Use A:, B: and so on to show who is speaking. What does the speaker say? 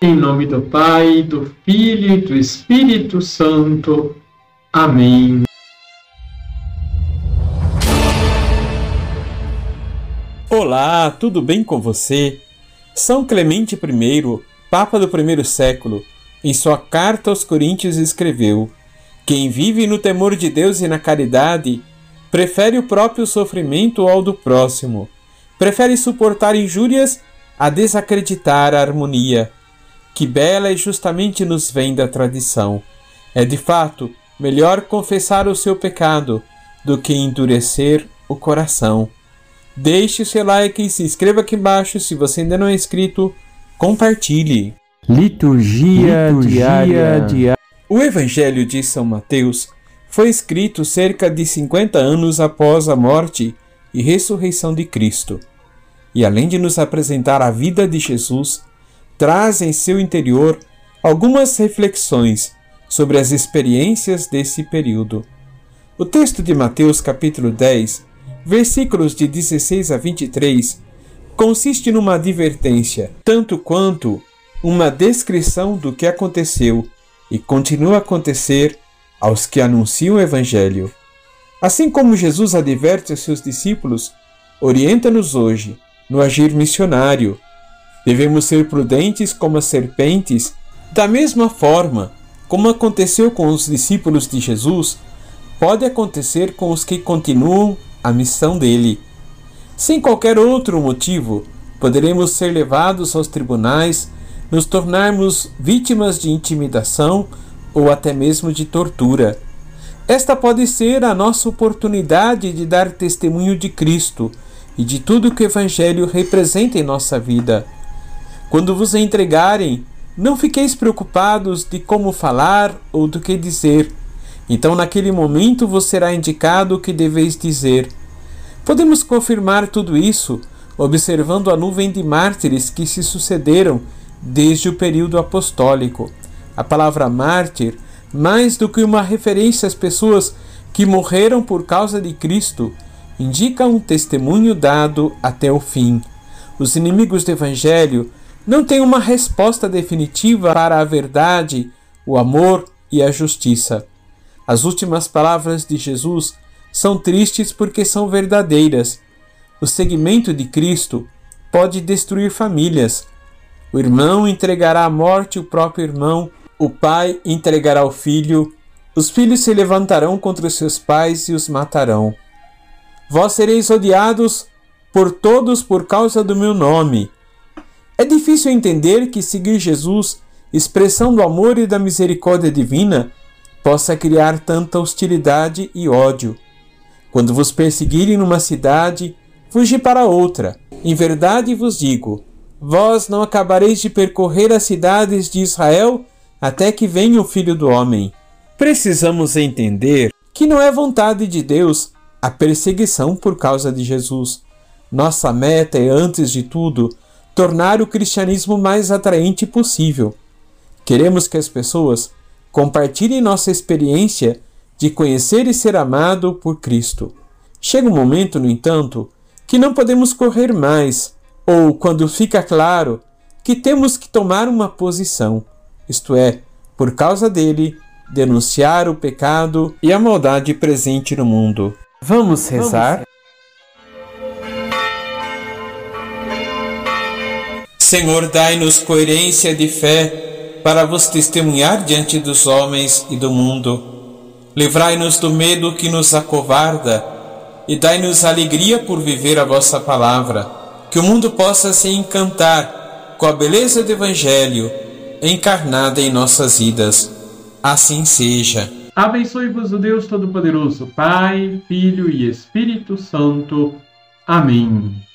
A: Em nome do Pai, do Filho e do Espírito Santo. Amém.
B: Olá, tudo bem com você? São Clemente I, Papa do primeiro século, em sua carta aos Coríntios escreveu: Quem vive no temor de Deus e na caridade, prefere o próprio sofrimento ao do próximo, prefere suportar injúrias a desacreditar a harmonia que bela e justamente nos vem da tradição. É de fato melhor confessar o seu pecado do que endurecer o coração. Deixe o seu like e se inscreva aqui embaixo se você ainda não é inscrito. Compartilhe.
C: Liturgia, Liturgia diária.
B: O Evangelho de São Mateus foi escrito cerca de 50 anos após a morte e ressurreição de Cristo. E além de nos apresentar a vida de Jesus, traz em seu interior algumas reflexões sobre as experiências desse período. O texto de Mateus capítulo 10, versículos de 16 a 23, consiste numa advertência, tanto quanto uma descrição do que aconteceu e continua a acontecer aos que anunciam o Evangelho. Assim como Jesus adverte aos seus discípulos, orienta-nos hoje no agir missionário Devemos ser prudentes como as serpentes, da mesma forma como aconteceu com os discípulos de Jesus, pode acontecer com os que continuam a missão dele. Sem qualquer outro motivo, poderemos ser levados aos tribunais, nos tornarmos vítimas de intimidação ou até mesmo de tortura. Esta pode ser a nossa oportunidade de dar testemunho de Cristo e de tudo que o Evangelho representa em nossa vida. Quando vos entregarem, não fiqueis preocupados de como falar ou do que dizer. Então, naquele momento, vos será indicado o que deveis dizer. Podemos confirmar tudo isso observando a nuvem de mártires que se sucederam desde o período apostólico. A palavra mártir, mais do que uma referência às pessoas que morreram por causa de Cristo, indica um testemunho dado até o fim. Os inimigos do Evangelho não tem uma resposta definitiva para a verdade, o amor e a justiça. As últimas palavras de Jesus são tristes porque são verdadeiras. O seguimento de Cristo pode destruir famílias. O irmão entregará à morte o próprio irmão, o pai entregará o filho, os filhos se levantarão contra os seus pais e os matarão. Vós sereis odiados por todos por causa do meu nome é difícil entender que seguir Jesus, expressão do amor e da misericórdia divina, possa criar tanta hostilidade e ódio. Quando vos perseguirem numa cidade, fugi para outra. Em verdade vos digo: vós não acabareis de percorrer as cidades de Israel até que venha o Filho do Homem. Precisamos entender que não é vontade de Deus a perseguição por causa de Jesus. Nossa meta é, antes de tudo, tornar o cristianismo mais atraente possível. Queremos que as pessoas compartilhem nossa experiência de conhecer e ser amado por Cristo. Chega um momento, no entanto, que não podemos correr mais, ou quando fica claro que temos que tomar uma posição, isto é, por causa dele, denunciar o pecado e a maldade presente no mundo. Vamos rezar? Vamos. Senhor, dai-nos coerência de fé para vos testemunhar diante dos homens e do mundo. Livrai-nos do medo que nos acovarda e dai-nos alegria por viver a vossa palavra. Que o mundo possa se encantar com a beleza do Evangelho encarnada em nossas vidas. Assim seja.
A: Abençoe-vos o Deus Todo-Poderoso, Pai, Filho e Espírito Santo. Amém.